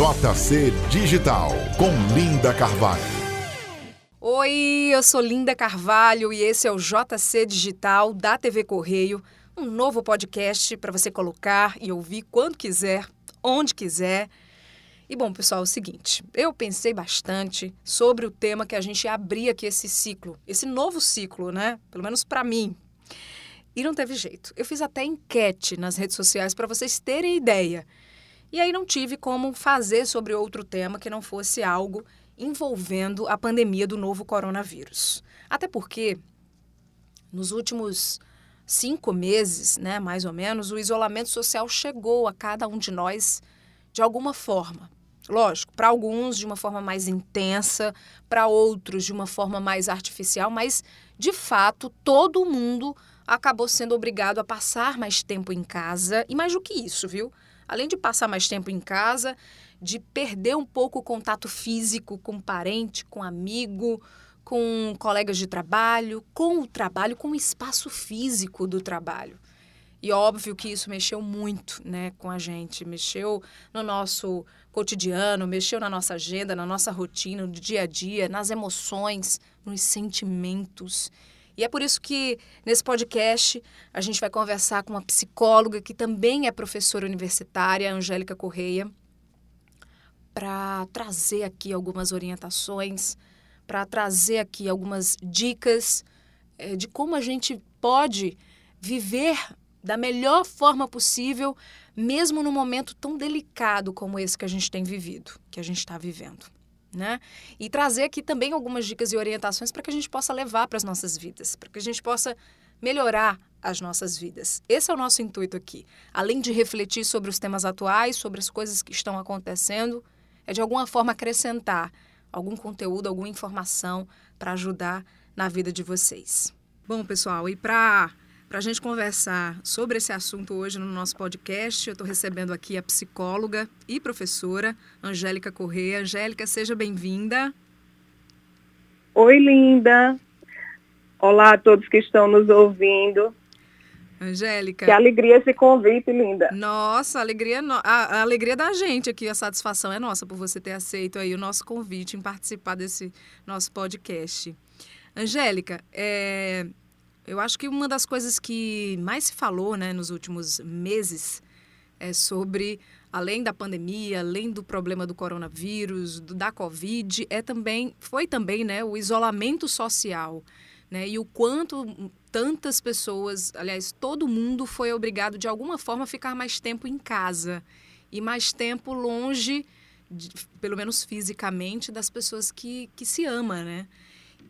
JC Digital com Linda Carvalho. Oi, eu sou Linda Carvalho e esse é o JC Digital da TV Correio, um novo podcast para você colocar e ouvir quando quiser, onde quiser. E bom, pessoal, é o seguinte, eu pensei bastante sobre o tema que a gente abrir aqui esse ciclo, esse novo ciclo, né? Pelo menos para mim. E não teve jeito. Eu fiz até enquete nas redes sociais para vocês terem ideia. E aí não tive como fazer sobre outro tema que não fosse algo envolvendo a pandemia do novo coronavírus. Até porque, nos últimos cinco meses, né, mais ou menos, o isolamento social chegou a cada um de nós de alguma forma. Lógico, para alguns de uma forma mais intensa, para outros de uma forma mais artificial, mas de fato todo mundo acabou sendo obrigado a passar mais tempo em casa e mais do que isso, viu? Além de passar mais tempo em casa, de perder um pouco o contato físico com parente, com amigo, com colegas de trabalho, com o trabalho, com o espaço físico do trabalho. E óbvio que isso mexeu muito né, com a gente, mexeu no nosso cotidiano, mexeu na nossa agenda, na nossa rotina, no dia a dia, nas emoções, nos sentimentos. E é por isso que nesse podcast a gente vai conversar com uma psicóloga que também é professora universitária, Angélica Correia, para trazer aqui algumas orientações, para trazer aqui algumas dicas é, de como a gente pode viver da melhor forma possível, mesmo num momento tão delicado como esse que a gente tem vivido, que a gente está vivendo né? E trazer aqui também algumas dicas e orientações para que a gente possa levar para as nossas vidas, para que a gente possa melhorar as nossas vidas. Esse é o nosso intuito aqui. Além de refletir sobre os temas atuais, sobre as coisas que estão acontecendo, é de alguma forma acrescentar algum conteúdo, alguma informação para ajudar na vida de vocês. Bom, pessoal, e para para a gente conversar sobre esse assunto hoje no nosso podcast, eu estou recebendo aqui a psicóloga e professora Angélica Corrêa. Angélica, seja bem-vinda. Oi, linda. Olá a todos que estão nos ouvindo. Angélica. Que alegria esse convite, linda. Nossa, a alegria, a, a, alegria da gente aqui, a satisfação é nossa por você ter aceito aí o nosso convite em participar desse nosso podcast. Angélica, é, eu acho que uma das coisas que mais se falou né, nos últimos meses é sobre, além da pandemia, além do problema do coronavírus, do, da Covid, é também, foi também né, o isolamento social. Né, e o quanto tantas pessoas, aliás, todo mundo foi obrigado de alguma forma a ficar mais tempo em casa e mais tempo longe, de, pelo menos fisicamente, das pessoas que, que se ama, né?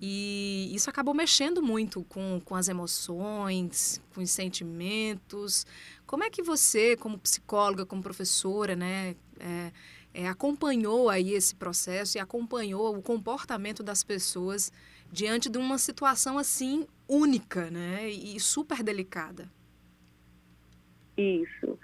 E isso acabou mexendo muito com, com as emoções, com os sentimentos. Como é que você, como psicóloga, como professora, né, é, é, acompanhou aí esse processo e acompanhou o comportamento das pessoas diante de uma situação assim única, né, e super delicada? Isso.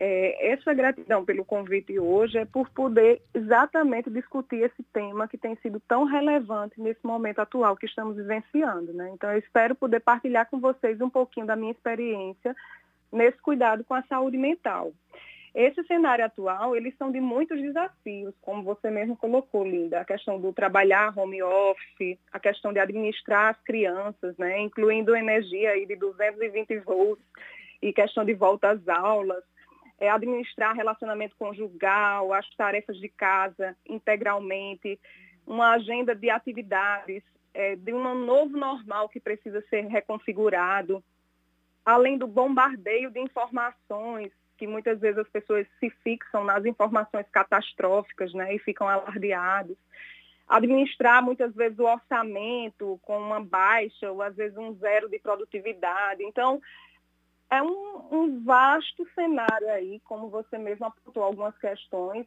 É, essa gratidão pelo convite hoje é por poder exatamente discutir esse tema que tem sido tão relevante nesse momento atual que estamos vivenciando. Né? Então, eu espero poder partilhar com vocês um pouquinho da minha experiência nesse cuidado com a saúde mental. Esse cenário atual, eles são de muitos desafios, como você mesmo colocou, Linda, a questão do trabalhar home office, a questão de administrar as crianças, né, incluindo energia aí de 220 volts e questão de volta às aulas, é, administrar relacionamento conjugal, as tarefas de casa integralmente, uma agenda de atividades, é, de um novo normal que precisa ser reconfigurado, além do bombardeio de informações, que muitas vezes as pessoas se fixam nas informações catastróficas né, e ficam alardeados. Administrar muitas vezes o orçamento com uma baixa ou às vezes um zero de produtividade. Então, é um, um vasto cenário aí, como você mesmo apontou algumas questões,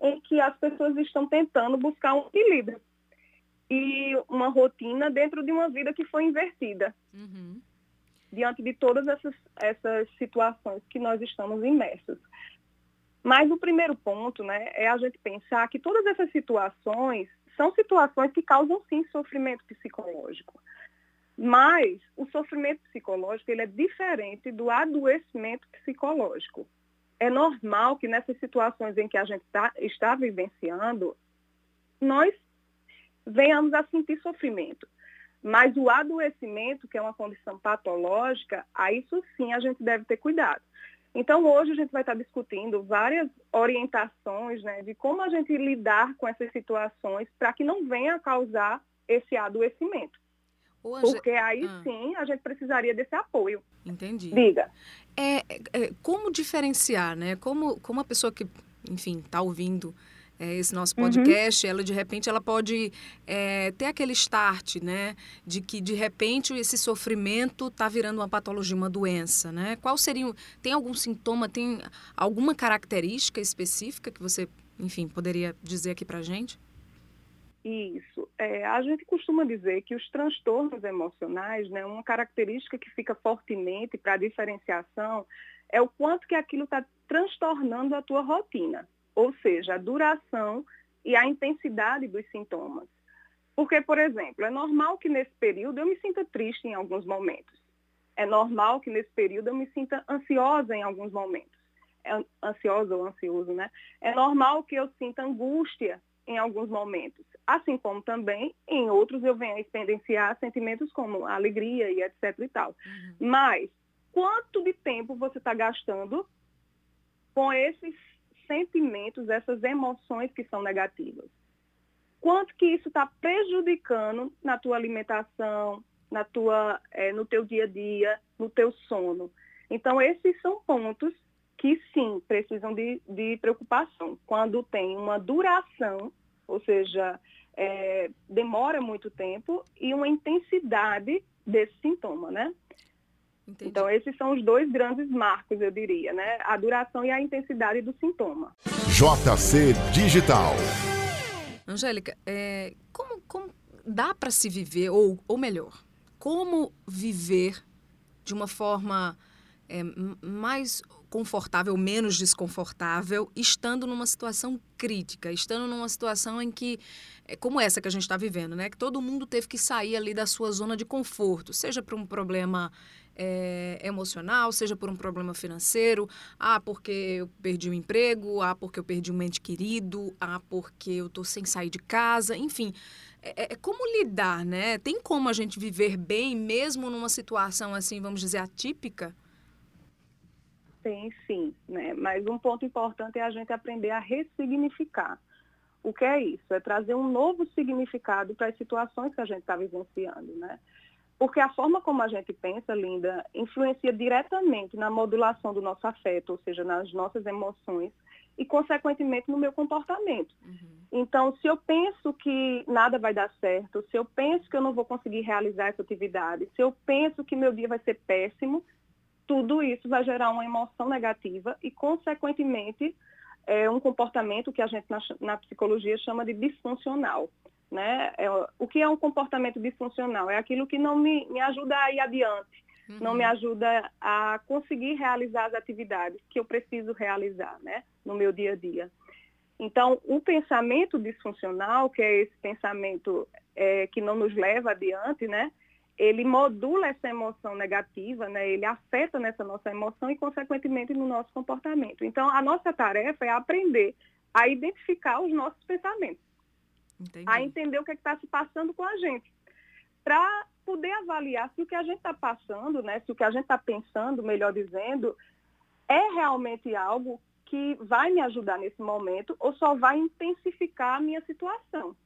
em que as pessoas estão tentando buscar um equilíbrio e uma rotina dentro de uma vida que foi invertida. Uhum. Diante de todas essas, essas situações que nós estamos imersos. Mas o primeiro ponto né, é a gente pensar que todas essas situações são situações que causam sim sofrimento psicológico. Mas o sofrimento psicológico ele é diferente do adoecimento psicológico. é normal que nessas situações em que a gente tá, está vivenciando, nós venhamos a sentir sofrimento. Mas o adoecimento, que é uma condição patológica, a isso sim a gente deve ter cuidado. Então, hoje a gente vai estar discutindo várias orientações né, de como a gente lidar com essas situações para que não venha a causar esse adoecimento. Porque aí ah. sim a gente precisaria desse apoio. Entendi. Diga. É, é, como diferenciar, né? Como, como a pessoa que, enfim, está ouvindo é, esse nosso uhum. podcast, uhum. ela de repente ela pode é, ter aquele start, né, de que de repente esse sofrimento está virando uma patologia, uma doença, né? Qual seria, tem algum sintoma, tem alguma característica específica que você, enfim, poderia dizer aqui para gente? Isso. É, a gente costuma dizer que os transtornos emocionais, né, uma característica que fica fortemente para a diferenciação é o quanto que aquilo está transtornando a tua rotina ou seja, a duração e a intensidade dos sintomas. Porque, por exemplo, é normal que nesse período eu me sinta triste em alguns momentos. É normal que nesse período eu me sinta ansiosa em alguns momentos. É ansiosa ou ansioso, né? É normal que eu sinta angústia em alguns momentos. Assim como também em outros eu venho a experienciar sentimentos como alegria e etc e tal. Uhum. Mas quanto de tempo você está gastando com esses sentimentos, essas emoções que são negativas. Quanto que isso está prejudicando na tua alimentação, na tua, é, no teu dia a dia, no teu sono. Então, esses são pontos que sim precisam de, de preocupação. Quando tem uma duração, ou seja, é, demora muito tempo, e uma intensidade desse sintoma, né? Entendi. Então, esses são os dois grandes marcos, eu diria, né? A duração e a intensidade do sintoma. JC Digital. Angélica, é, como, como dá para se viver, ou, ou melhor, como viver de uma forma é, mais confortável, menos desconfortável, estando numa situação crítica, estando numa situação em que, é, como essa que a gente está vivendo, né? Que todo mundo teve que sair ali da sua zona de conforto, seja por um problema é, emocional, seja por um problema financeiro, ah, porque eu perdi o emprego, ah, porque eu perdi um ente querido, ah, porque eu estou sem sair de casa, enfim. É, é, é, como lidar, né? Tem como a gente viver bem mesmo numa situação assim, vamos dizer, atípica? Tem sim, né? Mas um ponto importante é a gente aprender a ressignificar. O que é isso? É trazer um novo significado para as situações que a gente está vivenciando, né? Porque a forma como a gente pensa, Linda, influencia diretamente na modulação do nosso afeto, ou seja, nas nossas emoções e, consequentemente, no meu comportamento. Uhum. Então, se eu penso que nada vai dar certo, se eu penso que eu não vou conseguir realizar essa atividade, se eu penso que meu dia vai ser péssimo, tudo isso vai gerar uma emoção negativa e, consequentemente, é um comportamento que a gente na, na psicologia chama de disfuncional. Né? É, o que é um comportamento disfuncional? É aquilo que não me, me ajuda a ir adiante, uhum. não me ajuda a conseguir realizar as atividades que eu preciso realizar né? no meu dia a dia. Então, o pensamento disfuncional, que é esse pensamento é, que não nos leva adiante, né? Ele modula essa emoção negativa, né? ele afeta nessa nossa emoção e, consequentemente, no nosso comportamento. Então, a nossa tarefa é aprender a identificar os nossos pensamentos. Entendi. a entender o que é está se passando com a gente. Para poder avaliar se o que a gente está passando, né, se o que a gente está pensando, melhor dizendo, é realmente algo que vai me ajudar nesse momento ou só vai intensificar a minha situação.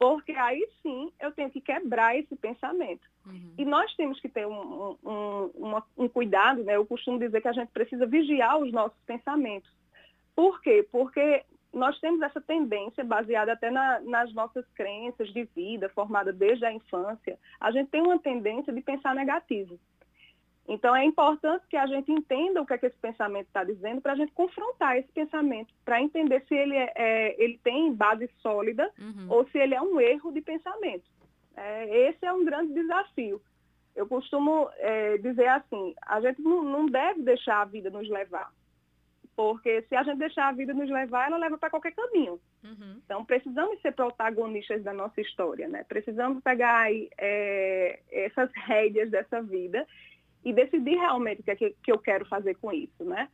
Porque aí sim eu tenho que quebrar esse pensamento. Uhum. E nós temos que ter um, um, um, um cuidado, né? Eu costumo dizer que a gente precisa vigiar os nossos pensamentos. Por quê? Porque nós temos essa tendência, baseada até na, nas nossas crenças de vida, formada desde a infância, a gente tem uma tendência de pensar negativo. Então, é importante que a gente entenda o que, é que esse pensamento está dizendo para a gente confrontar esse pensamento, para entender se ele, é, é, ele tem base sólida uhum. ou se ele é um erro de pensamento. É, esse é um grande desafio. Eu costumo é, dizer assim, a gente não, não deve deixar a vida nos levar. Porque se a gente deixar a vida nos levar, ela leva para qualquer caminho. Uhum. Então, precisamos ser protagonistas da nossa história, né? Precisamos pegar aí, é, essas rédeas dessa vida e decidir realmente o que, é que, que eu quero fazer com isso, né?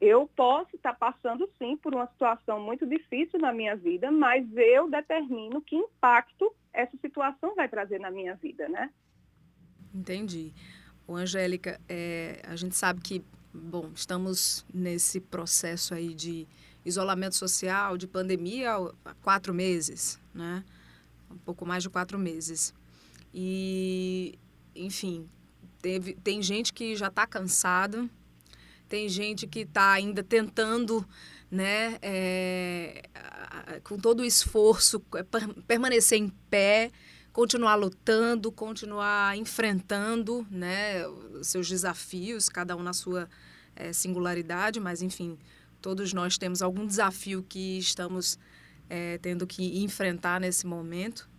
Eu posso estar passando, sim, por uma situação muito difícil na minha vida, mas eu determino que impacto essa situação vai trazer na minha vida, né? Entendi. O Angélica, é, a gente sabe que, bom, estamos nesse processo aí de isolamento social, de pandemia há quatro meses, né? Um pouco mais de quatro meses. E, enfim, teve, tem gente que já está cansada, tem gente que está ainda tentando, né, é, com todo o esforço, é, permanecer em pé, continuar lutando, continuar enfrentando, né, seus desafios, cada um na sua é, singularidade, mas enfim, todos nós temos algum desafio que estamos é, tendo que enfrentar nesse momento.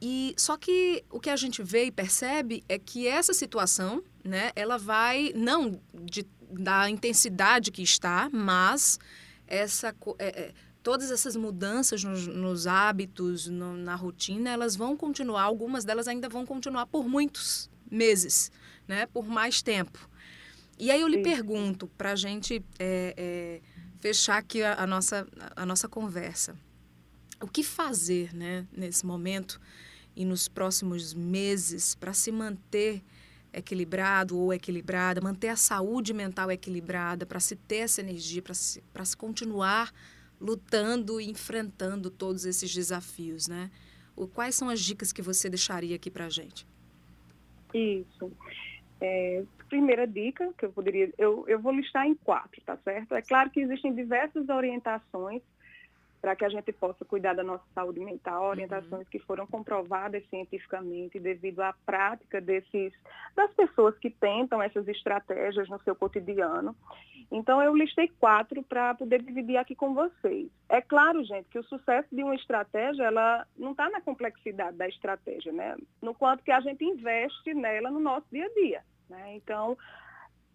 E só que o que a gente vê e percebe é que essa situação, né, ela vai não de da intensidade que está, mas essa, é, é, todas essas mudanças nos, nos hábitos, no, na rotina, elas vão continuar, algumas delas ainda vão continuar por muitos meses, né? por mais tempo. E aí eu lhe pergunto, para a gente é, é, fechar aqui a, a, nossa, a nossa conversa, o que fazer né, nesse momento e nos próximos meses para se manter equilibrado ou equilibrada, manter a saúde mental equilibrada, para se ter essa energia, para se, se continuar lutando e enfrentando todos esses desafios, né? O, quais são as dicas que você deixaria aqui para a gente? Isso. É, primeira dica que eu poderia, eu, eu vou listar em quatro, tá certo? É claro que existem diversas orientações para que a gente possa cuidar da nossa saúde mental, uhum. orientações uhum. que foram comprovadas cientificamente devido à prática desses das pessoas que tentam essas estratégias no seu cotidiano. Então eu listei quatro para poder dividir aqui com vocês. É claro, gente, que o sucesso de uma estratégia ela não está na complexidade da estratégia, né? No quanto que a gente investe nela no nosso dia a dia. Né? Então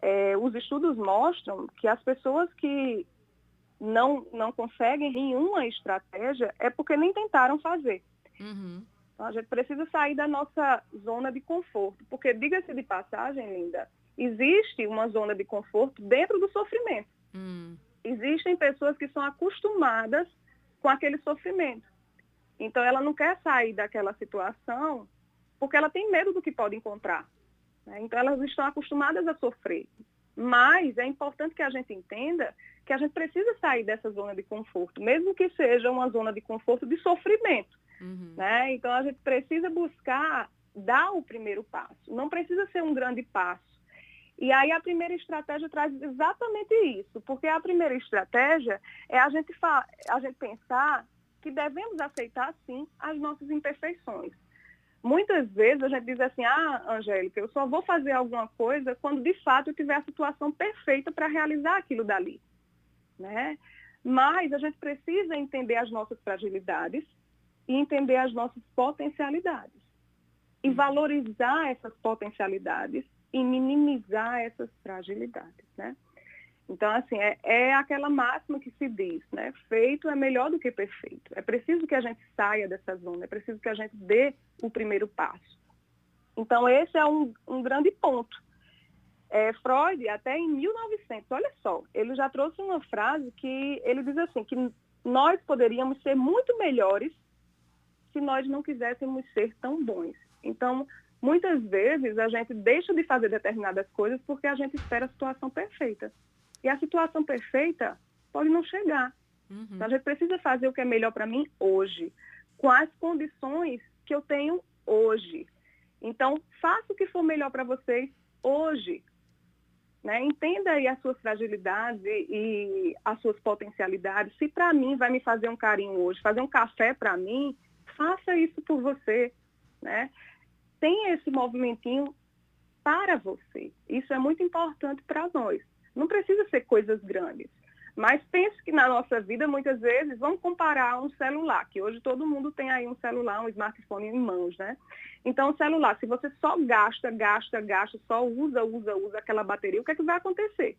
é, os estudos mostram que as pessoas que não, não conseguem nenhuma estratégia, é porque nem tentaram fazer. Uhum. Então, a gente precisa sair da nossa zona de conforto, porque, diga-se de passagem, Linda, existe uma zona de conforto dentro do sofrimento. Uhum. Existem pessoas que são acostumadas com aquele sofrimento. Então, ela não quer sair daquela situação porque ela tem medo do que pode encontrar. Né? Então, elas estão acostumadas a sofrer. Mas é importante que a gente entenda que a gente precisa sair dessa zona de conforto, mesmo que seja uma zona de conforto de sofrimento. Uhum. Né? Então a gente precisa buscar dar o primeiro passo. Não precisa ser um grande passo. E aí a primeira estratégia traz exatamente isso, porque a primeira estratégia é a gente, a gente pensar que devemos aceitar sim as nossas imperfeições. Muitas vezes a gente diz assim, ah, Angélica, eu só vou fazer alguma coisa quando de fato eu tiver a situação perfeita para realizar aquilo dali. Né? Mas a gente precisa entender as nossas fragilidades e entender as nossas potencialidades. E uhum. valorizar essas potencialidades e minimizar essas fragilidades. Né? Então, assim, é, é, aquela máxima que se diz, né? Feito é melhor do que perfeito. É preciso que a gente saia dessa zona, é preciso que a gente dê o primeiro passo. Então, esse é um, um grande ponto. É, Freud, até em 1900, olha só, ele já trouxe uma frase que ele diz assim, que nós poderíamos ser muito melhores se nós não quiséssemos ser tão bons. Então, muitas vezes a gente deixa de fazer determinadas coisas porque a gente espera a situação perfeita. E a situação perfeita pode não chegar. Uhum. Então, a gente precisa fazer o que é melhor para mim hoje, com as condições que eu tenho hoje. Então, faça o que for melhor para vocês hoje. Né? Entenda aí as suas fragilidades e, e as suas potencialidades. Se para mim vai me fazer um carinho hoje, fazer um café para mim, faça isso por você. Né? Tenha esse movimentinho para você. Isso é muito importante para nós. Não precisa ser coisas grandes. Mas pense que na nossa vida, muitas vezes, vamos comparar um celular, que hoje todo mundo tem aí um celular, um smartphone em mãos, né? Então, o celular, se você só gasta, gasta, gasta, só usa, usa, usa aquela bateria, o que é que vai acontecer?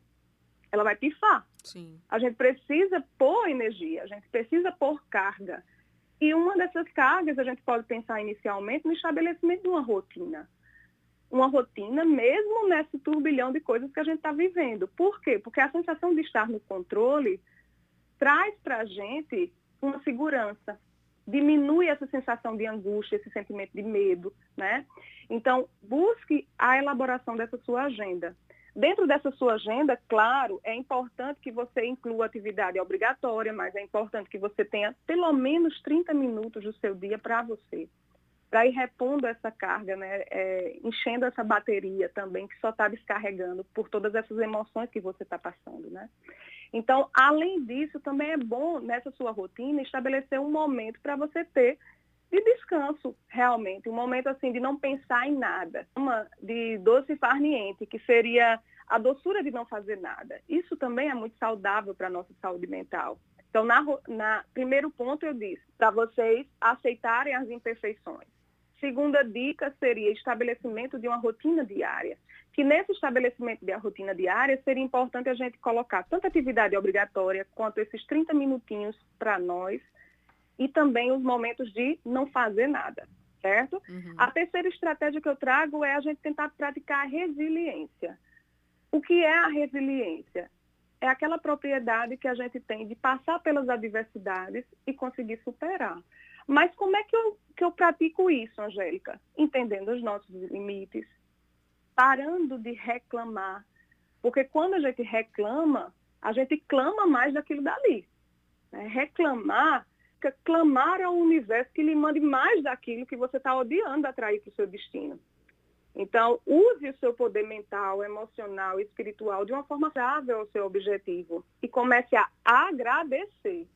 Ela vai pifar. Sim. A gente precisa pôr energia, a gente precisa pôr carga. E uma dessas cargas a gente pode pensar inicialmente no estabelecimento de uma rotina uma rotina, mesmo nesse turbilhão de coisas que a gente está vivendo. Por quê? Porque a sensação de estar no controle traz para a gente uma segurança, diminui essa sensação de angústia, esse sentimento de medo, né? Então, busque a elaboração dessa sua agenda. Dentro dessa sua agenda, claro, é importante que você inclua atividade obrigatória, mas é importante que você tenha pelo menos 30 minutos do seu dia para você para ir repondo essa carga, né? É, enchendo essa bateria também, que só está descarregando por todas essas emoções que você está passando. Né? Então, além disso, também é bom nessa sua rotina estabelecer um momento para você ter de descanso, realmente, um momento assim de não pensar em nada, uma de doce farniente, que seria a doçura de não fazer nada. Isso também é muito saudável para a nossa saúde mental. Então, na, na primeiro ponto eu disse, para vocês aceitarem as imperfeições. Segunda dica seria estabelecimento de uma rotina diária. Que nesse estabelecimento da rotina diária seria importante a gente colocar tanto atividade obrigatória quanto esses 30 minutinhos para nós e também os momentos de não fazer nada, certo? Uhum. A terceira estratégia que eu trago é a gente tentar praticar a resiliência. O que é a resiliência? É aquela propriedade que a gente tem de passar pelas adversidades e conseguir superar. Mas como é que eu, que eu pratico isso, Angélica? Entendendo os nossos limites, parando de reclamar. Porque quando a gente reclama, a gente clama mais daquilo dali. Né? Reclamar, clamar ao universo que lhe mande mais daquilo que você está odiando atrair para o seu destino. Então, use o seu poder mental, emocional espiritual de uma forma favorável ao seu objetivo e comece a agradecer.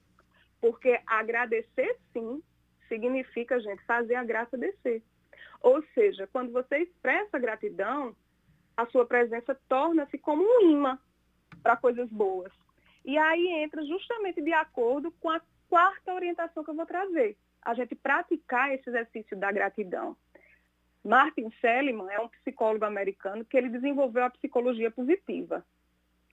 Porque agradecer, sim, significa, gente, fazer a graça descer. Ou seja, quando você expressa gratidão, a sua presença torna-se como um imã para coisas boas. E aí entra justamente de acordo com a quarta orientação que eu vou trazer. A gente praticar esse exercício da gratidão. Martin Seligman é um psicólogo americano que ele desenvolveu a psicologia positiva,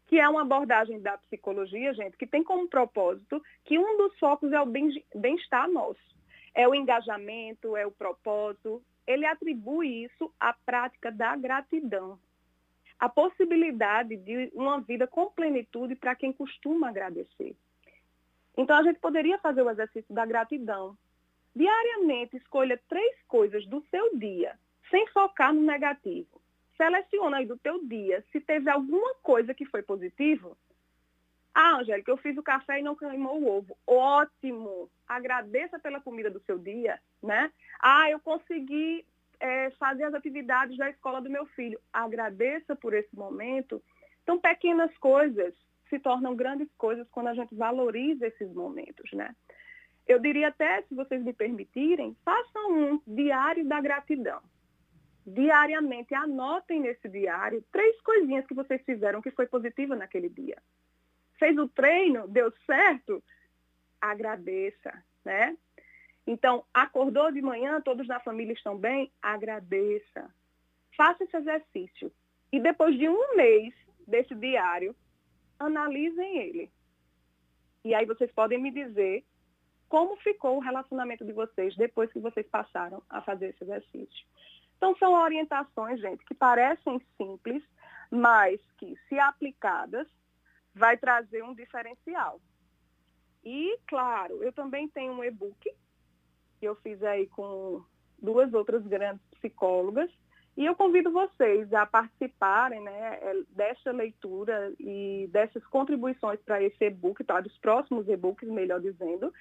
que é uma abordagem da psicologia, gente, que tem como propósito que um dos focos é o bem-estar nosso é o engajamento, é o propósito. Ele atribui isso à prática da gratidão. A possibilidade de uma vida com plenitude para quem costuma agradecer. Então, a gente poderia fazer o exercício da gratidão. Diariamente, escolha três coisas do seu dia, sem focar no negativo. Seleciona aí do teu dia se teve alguma coisa que foi positivo ah, Angélica, eu fiz o café e não queimou o ovo. Ótimo! Agradeça pela comida do seu dia, né? Ah, eu consegui é, fazer as atividades da escola do meu filho. Agradeça por esse momento. Então, pequenas coisas se tornam grandes coisas quando a gente valoriza esses momentos, né? Eu diria até, se vocês me permitirem, façam um diário da gratidão. Diariamente, anotem nesse diário três coisinhas que vocês fizeram que foi positiva naquele dia fez o treino, deu certo, agradeça, né? Então, acordou de manhã, todos na família estão bem, agradeça. Faça esse exercício. E depois de um mês desse diário, analisem ele. E aí vocês podem me dizer como ficou o relacionamento de vocês depois que vocês passaram a fazer esse exercício. Então, são orientações, gente, que parecem simples, mas que, se aplicadas, vai trazer um diferencial. E, claro, eu também tenho um e-book que eu fiz aí com duas outras grandes psicólogas. E eu convido vocês a participarem né, é, dessa leitura e dessas contribuições para esse e-book, tá? dos próximos e-books, melhor dizendo.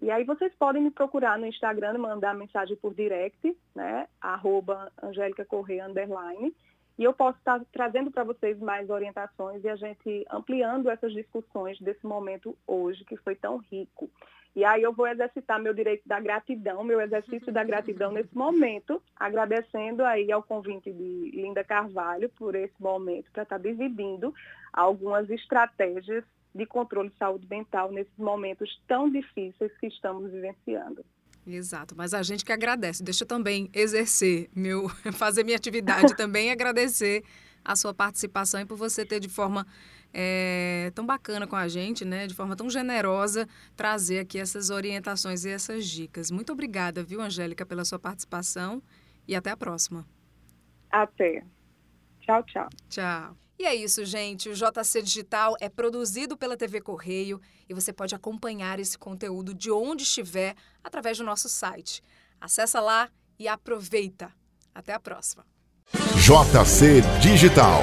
E aí vocês podem me procurar no Instagram, mandar mensagem por direct, né? Arroba Angélica Correia, underline. E eu posso estar trazendo para vocês mais orientações e a gente ampliando essas discussões desse momento hoje, que foi tão rico. E aí eu vou exercitar meu direito da gratidão, meu exercício da gratidão nesse momento, agradecendo aí ao convite de Linda Carvalho por esse momento, para estar dividindo algumas estratégias de controle de saúde mental nesses momentos tão difíceis que estamos vivenciando. Exato, mas a gente que agradece. Deixa eu também exercer meu, fazer minha atividade também e agradecer a sua participação e por você ter de forma é, tão bacana com a gente, né? De forma tão generosa, trazer aqui essas orientações e essas dicas. Muito obrigada, viu, Angélica, pela sua participação e até a próxima. Até. Tchau, tchau. Tchau. E é isso, gente. O JC Digital é produzido pela TV Correio e você pode acompanhar esse conteúdo de onde estiver através do nosso site. Acesse lá e aproveita. Até a próxima. JC Digital